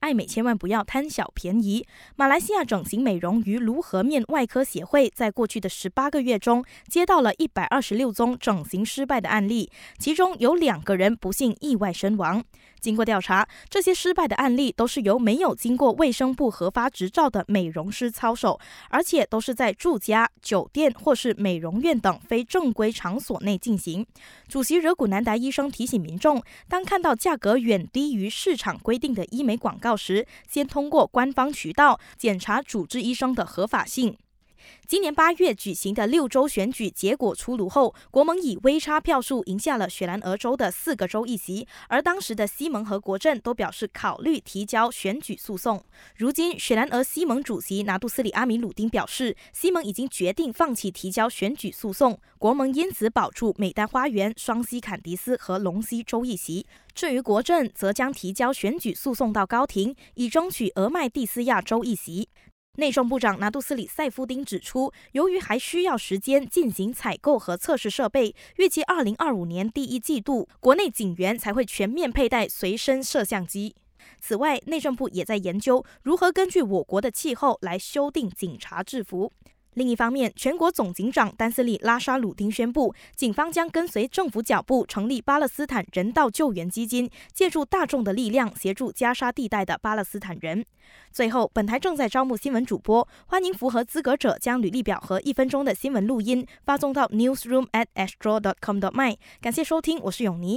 爱美千万不要贪小便宜。马来西亚整形美容与颅颌面外科协会在过去的十八个月中，接到了一百二十六宗整形失败的案例，其中有两个人不幸意外身亡。经过调查，这些失败的案例都是由没有经过卫生部核发执照的美容师操守，而且都是在住家、酒店或是美容院等非正规场所内进行。主席惹古南达医生提醒民众，当看到价格远低于市场规定的医美广告到时，先通过官方渠道检查主治医生的合法性。今年八月举行的六州选举结果出炉后，国盟以微差票数赢下了雪兰莪州的四个州议席，而当时的西蒙和国政都表示考虑提交选举诉讼。如今，雪兰莪西蒙主席拿杜斯里阿米鲁丁表示，西蒙已经决定放弃提交选举诉讼，国盟因此保住美丹花园、双溪坎迪斯和龙溪州议席。至于国政，则将提交选举诉讼到高庭，以争取俄麦蒂斯亚州议席。内政部长拿杜斯里塞夫丁指出，由于还需要时间进行采购和测试设备，预计二零二五年第一季度国内警员才会全面佩戴随身摄像机。此外，内政部也在研究如何根据我国的气候来修订警察制服。另一方面，全国总警长丹斯利拉沙鲁丁宣布，警方将跟随政府脚步，成立巴勒斯坦人道救援基金，借助大众的力量协助加沙地带的巴勒斯坦人。最后，本台正在招募新闻主播，欢迎符合资格者将履历表和一分钟的新闻录音发送到 newsroom at astro dot com dot my。感谢收听，我是永妮。